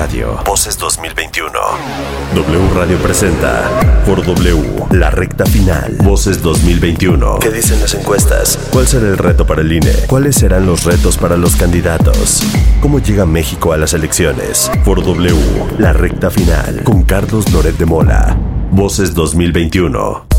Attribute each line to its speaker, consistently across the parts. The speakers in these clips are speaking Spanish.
Speaker 1: Radio. Voces 2021. W Radio presenta por W la recta final. Voces 2021. ¿Qué dicen las encuestas? ¿Cuál será el reto para el INE? ¿Cuáles serán los retos para los candidatos? ¿Cómo llega México a las elecciones? Por W, la recta final. Con Carlos Loret de Mola. Voces 2021.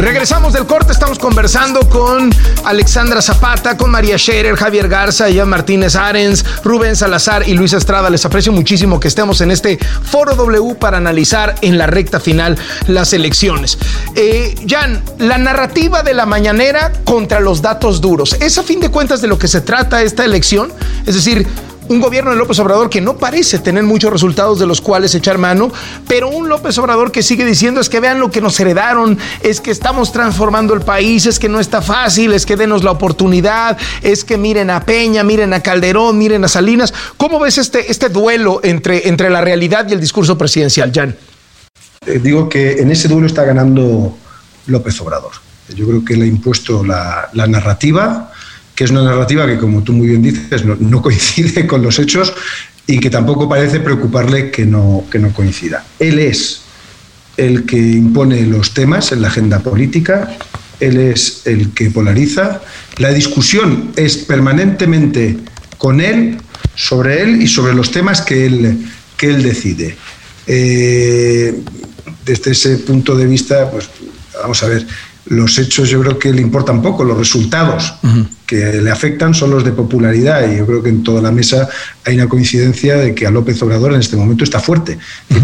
Speaker 2: Regresamos del corte, estamos conversando con Alexandra Zapata, con María Scherer, Javier Garza, Jan Martínez Arens, Rubén Salazar y Luis Estrada. Les aprecio muchísimo que estemos en este Foro W para analizar en la recta final las elecciones. Eh, Jan, la narrativa de la mañanera contra los datos duros. ¿Es a fin de cuentas de lo que se trata esta elección? Es decir, un gobierno de López Obrador que no parece tener muchos resultados de los cuales echar mano, pero un López Obrador que sigue diciendo es que vean lo que nos heredaron, es que estamos transformando el país, es que no está fácil, es que denos la oportunidad, es que miren a Peña, miren a Calderón, miren a Salinas. ¿Cómo ves este, este duelo entre, entre la realidad y el discurso presidencial, Jan?
Speaker 3: Eh, digo que en ese duelo está ganando López Obrador. Yo creo que le ha impuesto la, la narrativa, que es una narrativa que, como tú muy bien dices, no, coincide con los hechos y que tampoco parece preocuparle que no, que no coincida. Él es el que impone los temas en la agenda política, él es el que polariza, la discusión es permanentemente con él, sobre él y sobre los temas que él, que él decide. Eh, desde ese punto de vista, pues vamos a ver, los hechos yo creo que le importan poco, los resultados que le afectan son los de popularidad y yo creo que en toda la mesa hay una coincidencia de que a López Obrador en este momento está fuerte.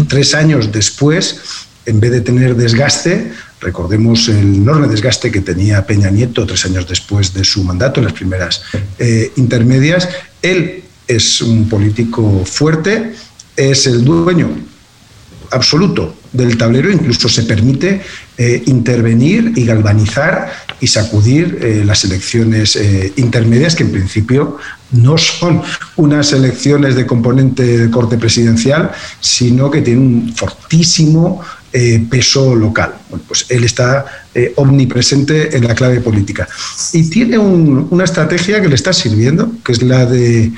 Speaker 3: Tres años después, en vez de tener desgaste, recordemos el enorme desgaste que tenía Peña Nieto tres años después de su mandato, en las primeras eh, intermedias, él es un político fuerte, es el dueño absoluto del tablero, incluso se permite eh, intervenir y galvanizar y sacudir eh, las elecciones eh, intermedias, que en principio no son unas elecciones de componente de corte presidencial, sino que tienen un fortísimo peso local. pues él está omnipresente en la clave política. Y tiene una estrategia que le está sirviendo, que es la de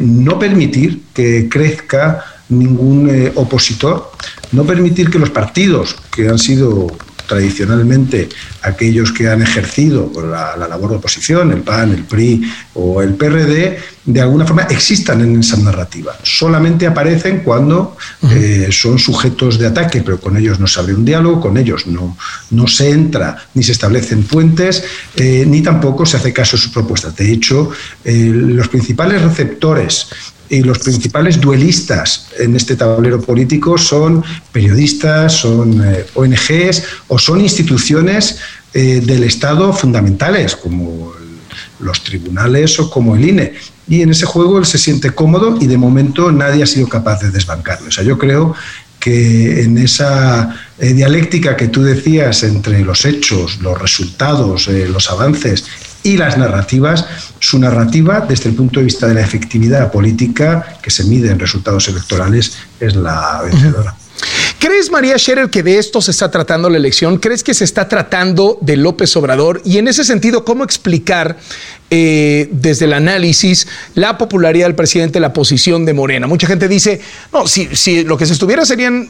Speaker 3: no permitir que crezca ningún eh, opositor, no permitir que los partidos que han sido tradicionalmente aquellos que han ejercido la, labor de oposición, el PAN, el PRI o el PRD, de alguna forma existan en esa narrativa. Solamente aparecen cuando eh, son sujetos de ataque, pero con ellos no se abre un diálogo, con ellos no, no se entra ni se establecen puentes, eh, ni tampoco se hace caso a sus propuestas. De hecho, los principales receptores y los principales duelistas en este tablero político son periodistas, son eh, ONGs o son instituciones eh, del Estado fundamentales, como los tribunales o como el INE. Y en ese juego él se siente cómodo y de momento nadie ha sido capaz de desbancarlo. O sea, yo creo que en esa eh, dialéctica que tú decías entre los hechos, los resultados, los avances y las narrativas, su narrativa desde el punto de vista de la efectividad política que se mide en resultados electorales es la vencedora.
Speaker 2: ¿Crees, María Scherer, que de esto se está tratando la elección? ¿Crees que se está tratando de López Obrador? Y en ese sentido, ¿cómo explicar eh, desde el análisis la popularidad del presidente, la posición de Morena? Mucha gente dice, no, si, lo que se estuviera serían,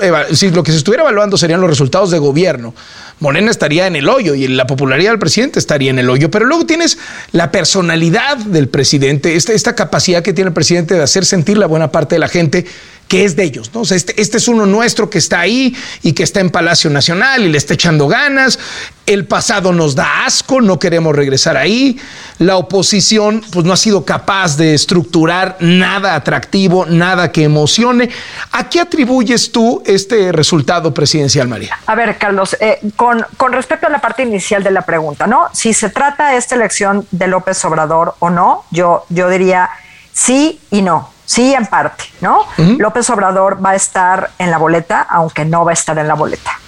Speaker 2: lo que se estuviera evaluando serían los resultados de gobierno, Morena estaría en el hoyo y la popularidad del presidente estaría en el hoyo. Pero luego tienes la personalidad del presidente, esta, esta capacidad que tiene el presidente de hacer sentir la buena parte de la gente que es de ellos, ¿no? este, este, es uno nuestro que está ahí y que está en Palacio Nacional y le está echando ganas. El pasado nos da asco, no queremos regresar ahí. La oposición, pues no ha sido capaz de estructurar nada atractivo, nada que emocione. ¿A qué atribuyes tú este resultado presidencial, María?
Speaker 4: A ver, Carlos, eh, con, con respecto a la parte inicial de la pregunta, ¿no? Si se trata esta elección de López Obrador o no, yo, yo diría sí y no. Sí, en parte, ¿no? López Obrador va a estar en la boleta, aunque no va a estar en la boleta,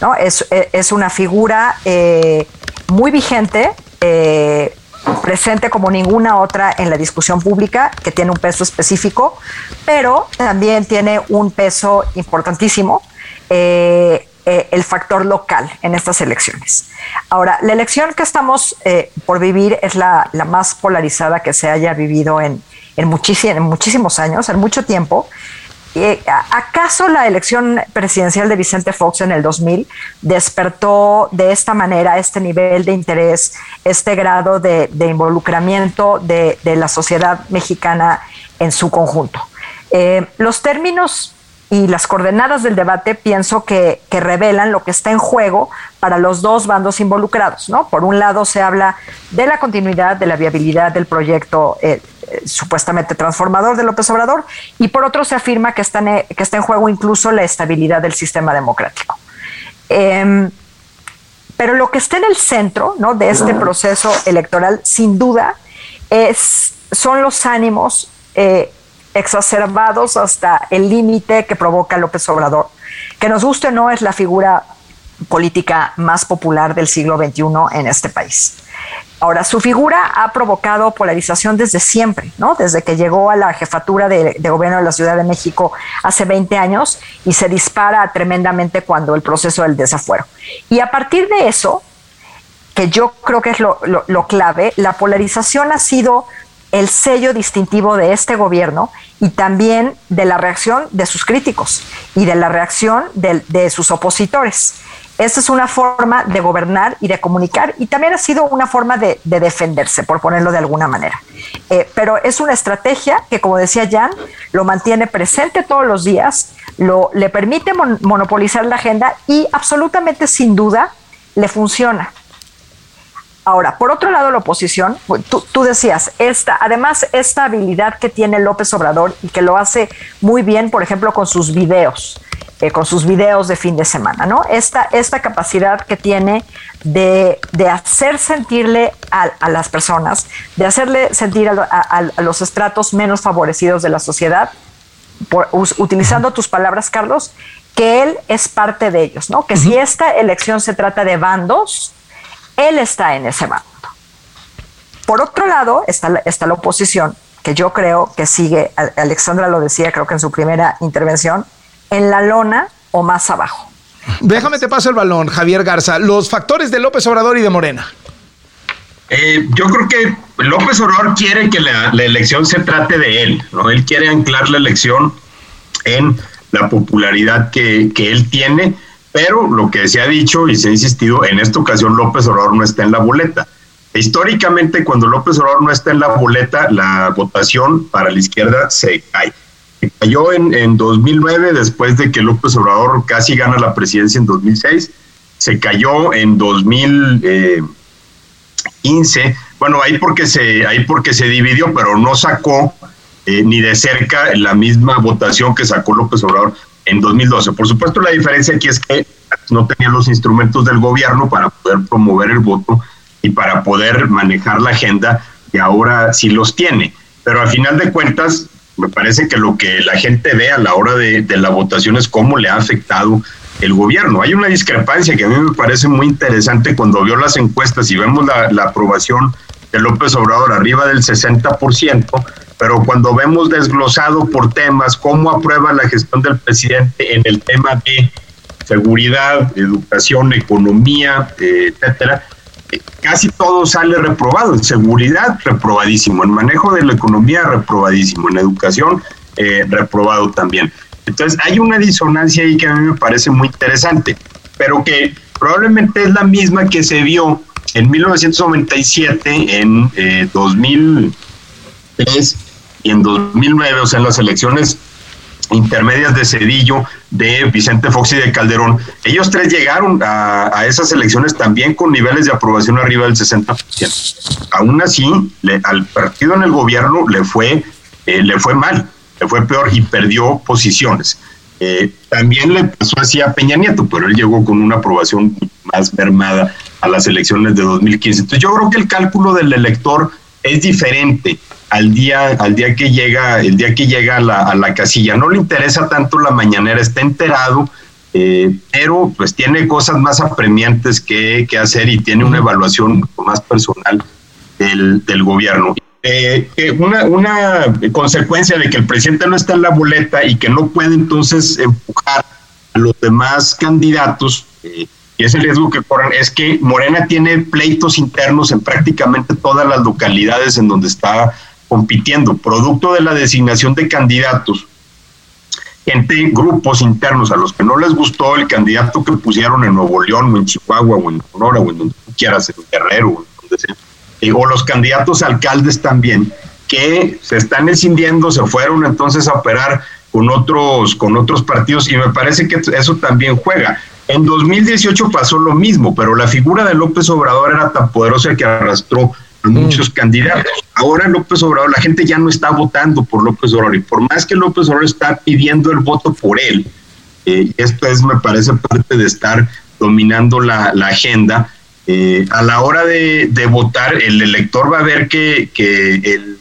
Speaker 4: ¿no? Es, es una figura eh, muy vigente, eh, presente como ninguna otra en la discusión pública, que tiene un peso específico, pero también tiene un peso importantísimo. Eh, el factor local en estas elecciones. Ahora, la elección que estamos por vivir es la, la, más polarizada que se haya vivido en, en, muchísimos años, en mucho tiempo. Eh, ¿Acaso la elección presidencial de Vicente Fox en el 2000 despertó de esta manera este nivel de interés, este grado de, involucramiento de, la sociedad mexicana en su conjunto? Eh, los términos y las coordenadas del debate pienso que, revelan lo que está en juego para los dos bandos involucrados. ¿no? Por un lado se habla de la continuidad, de la viabilidad del proyecto eh, supuestamente transformador de López Obrador y por otro se afirma que está en, que está en juego incluso la estabilidad del sistema democrático. Em, pero lo que está en el centro ¿no? de este proceso electoral, sin duda, es, son los ánimos eh, exacerbados hasta el límite que provoca López Obrador. Que nos guste o no, es la figura política más popular del siglo XXI en este país. Ahora, su figura ha provocado polarización desde siempre, ¿no? Desde que llegó a la jefatura de, gobierno de la Ciudad de México hace 20 años y se dispara tremendamente cuando el proceso del desafuero. Y a partir de eso, que yo creo que es lo, clave, la polarización ha sido el sello distintivo de este gobierno y también de la reacción de sus críticos y de la reacción de, sus opositores. Esa es una forma de gobernar y de comunicar y también ha sido una forma de, defenderse, por ponerlo de alguna manera. Eh, pero es una estrategia que, como decía Jan, lo mantiene presente todos los días, lo, le permite monopolizar la agenda y absolutamente sin duda le funciona. Ahora, por otro lado, la oposición, pues, tú, decías, esta, además, esta habilidad que tiene López Obrador y que lo hace muy bien, por ejemplo, con sus videos, eh, con sus videos de fin de semana, ¿no? Esta, esta capacidad que tiene de, hacer sentirle a, las personas, de hacerle sentir a, los estratos menos favorecidos de la sociedad, utilizando tus palabras, Carlos, que él es parte de ellos, ¿no? Que si esta elección se trata de bandos, él está en ese bando. Por otro lado, está está la oposición, que yo creo que sigue, Alexandra lo decía, creo que en su primera intervención, en la lona o más abajo.
Speaker 2: Déjame te paso el balón, Javier Garza. Los factores de López Obrador y de Morena.
Speaker 5: Eh, yo creo que López Obrador quiere que la, elección se trate de él, ¿no? Él quiere anclar la elección en la popularidad que, que él tiene pero lo que se ha dicho y se ha insistido, en esta ocasión López Obrador no está en la boleta. Históricamente, cuando López Obrador no está en la boleta, la votación para la izquierda se cae. Cayó en, en 2009, después de que López Obrador casi gana la presidencia en 2006. Se cayó en 2015. Bueno, ahí porque se, ahí porque se dividió, pero no sacó eh, ni de cerca la misma votación que sacó López Obrador en 2012. Por supuesto, la diferencia aquí es que no tenían los instrumentos del gobierno para poder promover el voto y para poder manejar la agenda y ahora sí los tiene. Pero al final de cuentas, me parece que lo que la gente ve a la hora de, la votación es cómo le ha afectado el gobierno. Hay una discrepancia que a mí me parece muy interesante cuando vio las encuestas y vemos la, la aprobación de López Obrador arriba del 60%, pero cuando vemos desglosado por temas cómo aprueba la gestión del presidente en el tema de seguridad, educación, economía, eh, etcétera, casi todo sale reprobado. En seguridad, reprobadísimo. En manejo de la economía, reprobadísimo. En educación, eh, reprobado también. Entonces, hay una disonancia ahí que a mí me parece muy interesante, pero que probablemente es la misma que se vio en 1997, en 2003 y en 2009, o sea, en las elecciones intermedias de Cedillo, de Vicente Fox y de Calderón, ellos tres llegaron a, esas elecciones también con niveles de aprobación arriba del 60%. Aún así, al partido en el gobierno le fue, eh, le fue mal, le fue peor y perdió posiciones. Eh, también le pasó así a Peña Nieto, pero él llegó con una aprobación más mermada a las elecciones de 2015. Entonces yo creo que el cálculo del elector es diferente al día, al día que llega, el día que llega a la, a la casilla. No le interesa tanto la mañanera, está enterado, eh, pero pues tiene cosas más apremiantes que, que, hacer y tiene una evaluación más personal del, del gobierno. Eh, una, una consecuencia de que el presidente no está en la boleta y que no puede entonces empujar a los demás candidatos, eh, y ese riesgo que corren, es que Morena tiene pleitos internos en prácticamente todas las localidades en donde está compitiendo, producto de la designación de candidatos, gente, grupos internos a los que no les gustó el candidato que pusieron en Nuevo León, o en Chihuahua, o en Sonora, o en donde tú quieras, en Guerrero, o donde sea, o los candidatos alcaldes también, que se están escindiendo, se fueron entonces a operar con otros, con otros partidos, y me parece que eso también juega. En 2018 pasó lo mismo, pero la figura de López Obrador era tan poderosa que arrastró a muchos candidatos. Ahora López Obrador, la gente ya no está votando por López Obrador y por más que López Obrador está pidiendo el voto por él, eh, esto es, me parece, parte de estar dominando la, agenda. Eh, a la hora de, votar, el elector va a ver que, que el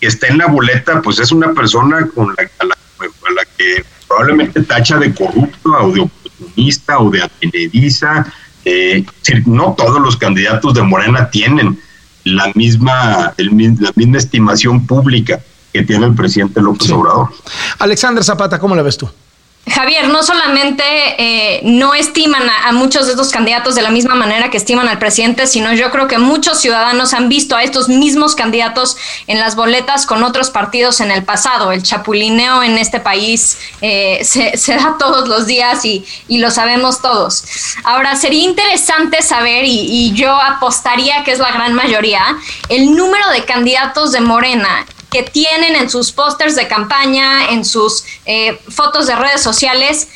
Speaker 5: que está en la boleta, pues es una persona con la, a la que probablemente tacha de corrupto o de o de advenediza. Eh, no todos los candidatos de Morena tienen la misma, el, la misma estimación pública que tiene el presidente López Obrador.
Speaker 2: Alexander Zapata, ¿cómo la ves tú?
Speaker 6: Javier, no solamente eh, no estiman a, muchos de estos candidatos de la misma manera que estiman al presidente, sino yo creo que muchos ciudadanos han visto a estos mismos candidatos en las boletas con otros partidos en el pasado. El chapulineo en este país eh, se, da todos los días y, lo sabemos todos. Ahora, sería interesante saber, y, y yo apostaría que es la gran mayoría, el número de candidatos de Morena que tienen en sus pósters de campaña, en sus eh, fotos de redes sociales,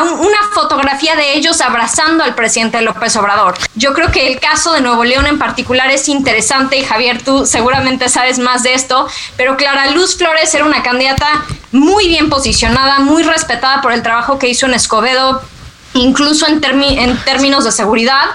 Speaker 6: una fotografía de ellos abrazando al presidente López Obrador. Yo creo que el caso de Nuevo León en particular es interesante y Javier, tú seguramente sabes más de esto, pero Clara Luz Flores era una candidata muy bien posicionada, muy respetada por el trabajo que hizo en Escobedo, incluso en, en términos de seguridad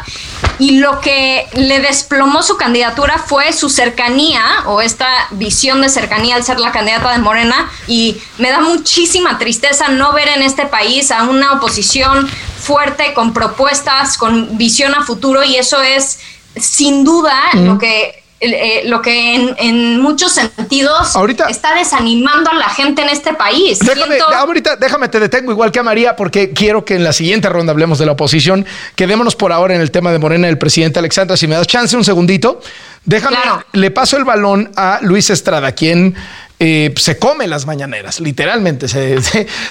Speaker 6: y lo que le desplomó su candidatura fue su cercanía o esta visión de cercanía al ser la candidata de Morena y me da muchísima tristeza no ver en este país a una oposición fuerte con propuestas, con visión a futuro y eso es sin duda lo que eh, lo que en, muchos sentidos está desanimando a la gente en este país.
Speaker 2: Déjame, ahorita, déjame, te detengo igual que a María, porque quiero que en la siguiente ronda hablemos de la oposición. Quedémonos por ahora en el tema de Morena, el presidente Alexandra. Si me das chance un segundito, déjame, le paso el balón a Luis Estrada, quien eh, se come las mañaneras, literalmente, se,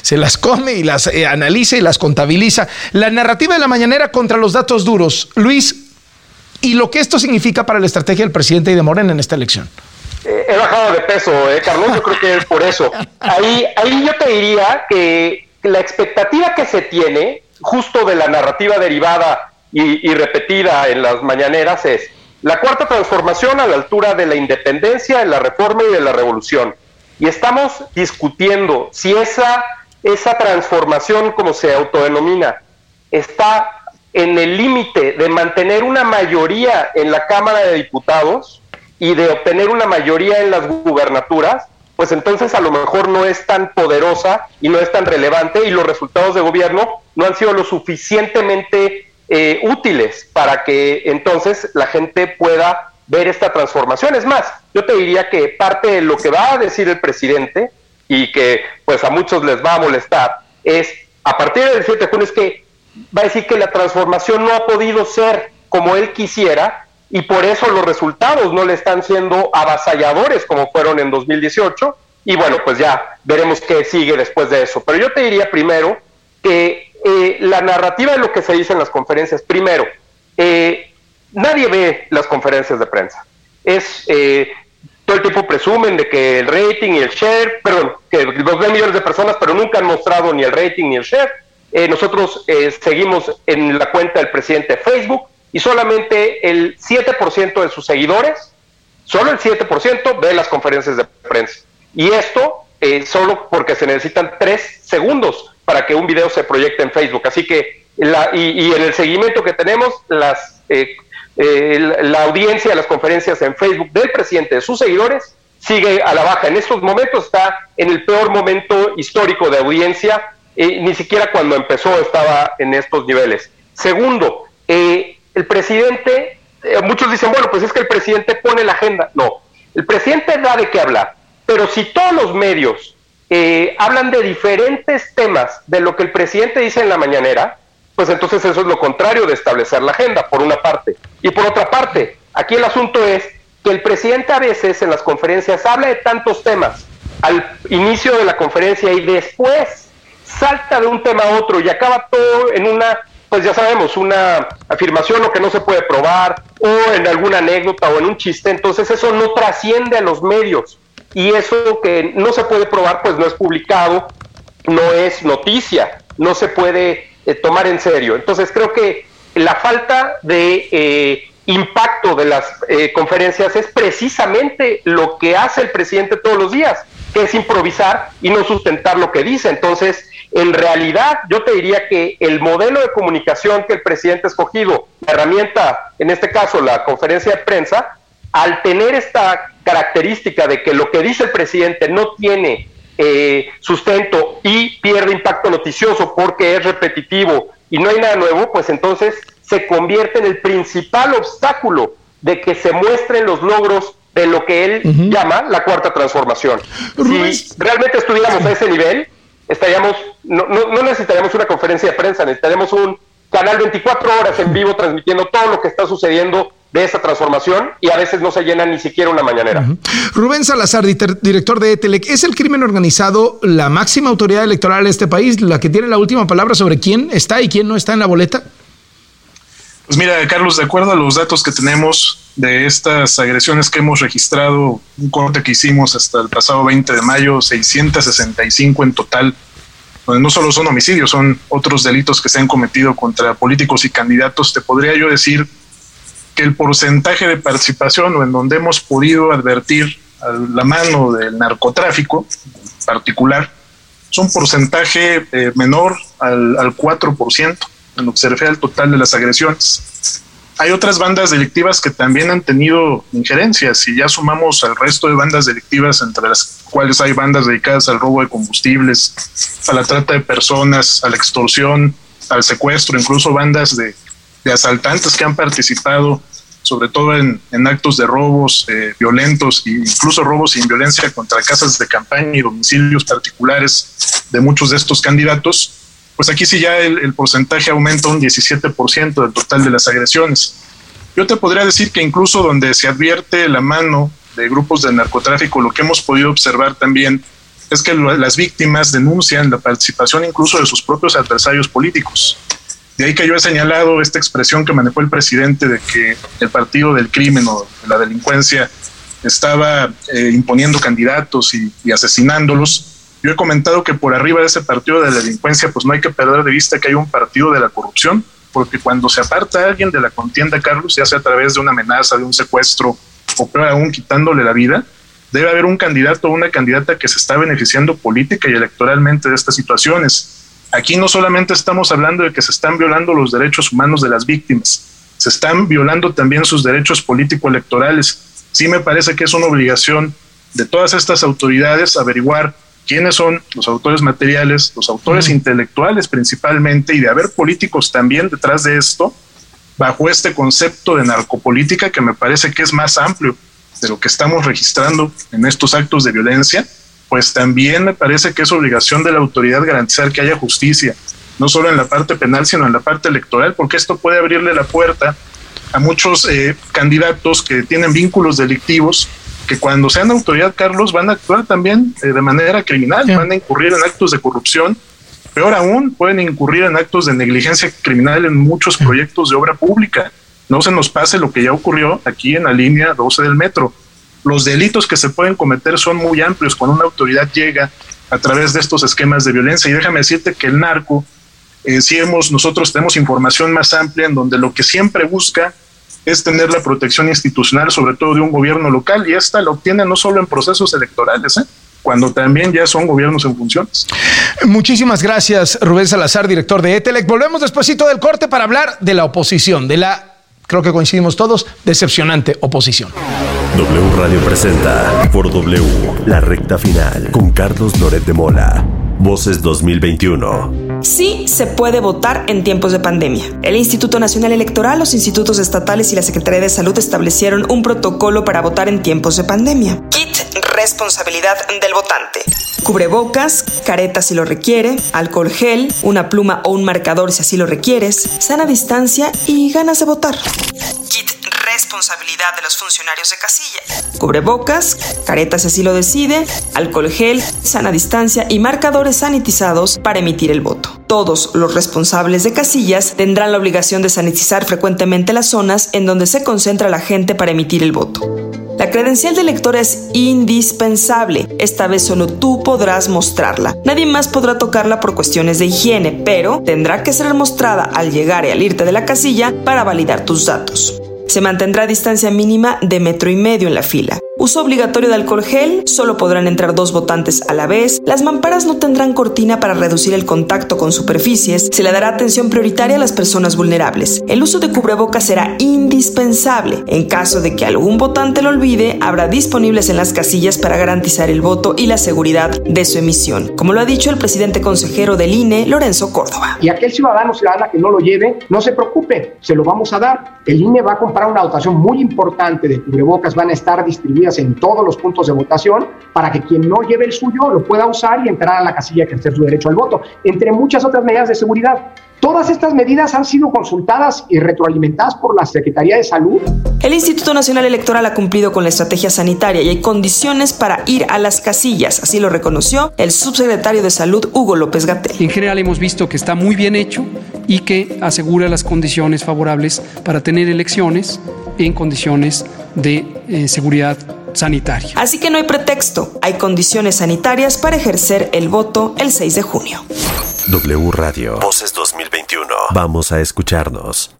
Speaker 2: se, las come y las eh, analiza y las contabiliza. La narrativa de la mañanera contra los datos duros. Luis, y lo que esto significa para la estrategia del presidente y de Morena en esta elección.
Speaker 7: Eh, he bajado de peso, eh, Carlos, yo creo que es por eso. Ahí, ahí yo te diría que la expectativa que se tiene, justo de la narrativa derivada y, y repetida en las mañaneras, es la cuarta transformación a la altura de la independencia, de la reforma y de la revolución. Y estamos discutiendo si esa, esa transformación, como se autodenomina, está en el límite de mantener una mayoría en la Cámara de Diputados y de obtener una mayoría en las gubernaturas, pues entonces a lo mejor no es tan poderosa y no es tan relevante y los resultados de gobierno no han sido lo suficientemente eh, útiles para que entonces la gente pueda ver esta transformación. Es más, yo te diría que parte de lo que va a decir el presidente y que pues a muchos les va a molestar es a partir del 7 de junio es que va a decir que la transformación no ha podido ser como él quisiera y por eso los resultados no le están siendo avasalladores como fueron en 2018 y bueno, pues ya veremos qué sigue después de eso. Pero yo te diría primero que eh, la narrativa de lo que se dice en las conferencias, primero, eh, nadie ve las conferencias de prensa. Es eh, todo el tiempo presumen de que el rating y el share, perdón, que los ven millones de personas, pero nunca han mostrado ni el rating ni el share eh, nosotros eh, seguimos en la cuenta del presidente de Facebook y solamente el 7% de sus seguidores, solo el 7% ve las conferencias de prensa. Y esto eh, solo porque se necesitan tres segundos para que un video se proyecte en Facebook. Así que, la, y, en el seguimiento que tenemos, las, la audiencia de las conferencias en Facebook del presidente, de sus seguidores, sigue a la baja. En estos momentos está en el peor momento histórico de audiencia ni siquiera cuando empezó estaba en estos niveles. Segundo, eh, el presidente, eh, muchos dicen, bueno, pues es que el presidente pone la agenda. No, el presidente da de qué hablar, pero si todos los medios eh, hablan de diferentes temas de lo que el presidente dice en la mañanera, pues entonces eso es lo contrario de establecer la agenda, por una parte. Y por otra parte, aquí el asunto es que el presidente a veces en las conferencias habla de tantos temas al inicio de la conferencia y después salta de un tema a otro y acaba todo en una, pues ya sabemos, una afirmación o que no se puede probar o en alguna anécdota o en un chiste. Entonces eso no trasciende a los medios y eso que no se puede probar pues no es publicado, no es noticia, no se puede eh, tomar en serio. Entonces creo que la falta de eh, impacto de las eh, conferencias es precisamente lo que hace el presidente todos los días, que es improvisar y no sustentar lo que dice. Entonces, en realidad, yo te diría que el modelo de comunicación que el presidente ha escogido, la herramienta, en este caso la conferencia de prensa, al tener esta característica de que lo que dice el presidente no tiene eh, sustento y pierde impacto noticioso porque es repetitivo y no hay nada nuevo, pues entonces se convierte en el principal obstáculo de que se muestren los logros de lo que él llama la cuarta transformación. Si realmente estuviéramos a ese nivel, estaríamos, no, no, necesitaríamos una conferencia de prensa, necesitaríamos un canal 24 horas en vivo transmitiendo todo lo que está sucediendo de esa transformación y a veces no se llena ni siquiera una mañanera.
Speaker 2: Rubén Salazar, director de ETELEC, ¿es el crimen organizado la máxima autoridad electoral de este país, la que tiene la última palabra sobre quién está y quién no está en la boleta?
Speaker 8: Pues mira, Carlos, de acuerdo a los datos que tenemos de estas agresiones que hemos registrado, un corte que hicimos hasta el pasado 20 de mayo, 665 en total, donde no solo son homicidios, son otros delitos que se han cometido contra políticos y candidatos, te podría yo decir que el porcentaje de participación o en donde hemos podido advertir a la mano del narcotráfico particular, es un porcentaje eh, menor al, al 4% en lo que se refiere al total de las agresiones. Hay otras bandas delictivas que también han tenido injerencias y ya sumamos al resto de bandas delictivas, entre las cuales hay bandas dedicadas al robo de combustibles, a la trata de personas, a la extorsión, al secuestro, incluso bandas de, asaltantes que han participado sobre todo en, actos de robos eh, violentos e incluso robos sin violencia contra casas de campaña y domicilios particulares de muchos de estos candidatos pues aquí sí ya el, porcentaje aumenta un 17% del total de las agresiones. Yo te podría decir que incluso donde se advierte la mano de grupos de narcotráfico, lo que hemos podido observar también es que las víctimas denuncian la participación incluso de sus propios adversarios políticos. De ahí que yo he señalado esta expresión que manejó el presidente de que el partido del crimen o de la delincuencia estaba eh, imponiendo candidatos y asesinándolos yo he comentado que por arriba de ese partido de la delincuencia, pues no hay que perder de vista que hay un partido de la corrupción, porque cuando se aparta alguien de la contienda, Carlos, ya sea a través de una amenaza, de un secuestro, o peor aún quitándole la vida, debe haber un candidato o una candidata que se está beneficiando política y electoralmente de estas situaciones. Aquí no solamente estamos hablando de que se están violando los derechos humanos de las víctimas, se están violando también sus derechos político-electorales. Sí me parece que es una obligación de todas estas autoridades averiguar quiénes son los autores materiales, los autores intelectuales principalmente, y de haber políticos también detrás de esto, bajo este concepto de narcopolítica que me parece que es más amplio de lo que estamos registrando en estos actos de violencia, pues también me parece que es obligación de la autoridad garantizar que haya justicia, no solo en la parte penal, sino en la parte electoral, porque esto puede abrirle la puerta a muchos eh, candidatos que tienen vínculos delictivos que cuando sean autoridad, Carlos, van a actuar también eh, de manera criminal, van a incurrir en actos de corrupción. Peor aún, pueden incurrir en actos de negligencia criminal en muchos proyectos de obra pública. No se nos pase lo que ya ocurrió aquí en la línea 12 del metro. Los delitos que se pueden cometer son muy amplios cuando una autoridad llega a través de estos esquemas de violencia. Y déjame decirte que el narco, eh, si hemos, nosotros tenemos información más amplia en donde lo que siempre busca es tener la protección institucional, sobre todo de un gobierno local, y esta la obtiene no solo en procesos electorales, ¿eh? cuando también ya son gobiernos en funciones.
Speaker 2: Muchísimas gracias, Rubén Salazar, director de ETELEC. Volvemos despuesito del corte para hablar de la oposición, de la, creo que coincidimos todos, decepcionante oposición.
Speaker 1: W Radio presenta por W, la recta final, con Carlos Loret de Mola. Voces 2021.
Speaker 9: Sí se puede votar en tiempos de pandemia. El Instituto Nacional Electoral, los institutos estatales y la Secretaría de Salud establecieron un protocolo para votar en tiempos de pandemia. Kit responsabilidad del votante. Cubrebocas, careta si lo requiere, alcohol gel, una pluma o un marcador si así lo requieres, sana distancia y ganas de votar. Responsabilidad de los funcionarios de casilla. Cubrebocas, caretas así lo decide, alcohol gel, sana distancia y marcadores sanitizados para emitir el voto. Todos los responsables de casillas tendrán la obligación de sanitizar frecuentemente las zonas en donde se concentra la gente para emitir el voto. La credencial de elector es indispensable. Esta vez solo tú podrás mostrarla. Nadie más podrá tocarla por cuestiones de higiene, pero tendrá que ser mostrada al llegar y al irte de la casilla para validar tus datos. Se mantendrá distancia mínima de metro y medio en la fila. Uso obligatorio de alcohol gel, solo podrán entrar dos votantes a la vez, las mamparas no tendrán cortina para reducir el contacto con superficies, se le dará atención prioritaria a las personas vulnerables. El uso de cubrebocas será indispensable. En caso de que algún votante lo olvide, habrá disponibles en las casillas para garantizar el voto y la seguridad de su emisión, como lo ha dicho el presidente consejero del INE, Lorenzo Córdoba.
Speaker 10: Y aquel ciudadano ciudadana que no lo lleve, no se preocupe, se lo vamos a dar. El INE va a comprar una dotación muy importante de cubrebocas, van a estar distribuidas en todos los puntos de votación para que quien no lleve el suyo lo pueda usar y entrar a la casilla y ejercer su derecho al voto, entre muchas otras medidas de seguridad. Todas estas medidas han sido consultadas y retroalimentadas por la Secretaría de Salud.
Speaker 9: El Instituto Nacional Electoral ha cumplido con la estrategia sanitaria y hay condiciones para ir a las casillas, así lo reconoció el subsecretario de Salud Hugo López Gatel.
Speaker 11: En general hemos visto que está muy bien hecho y que asegura las condiciones favorables para tener elecciones en condiciones de eh, seguridad sanitaria.
Speaker 9: Así que no hay pretexto, hay condiciones sanitarias para ejercer el voto el 6 de junio.
Speaker 1: W Radio. Voces 2021. Vamos a escucharnos.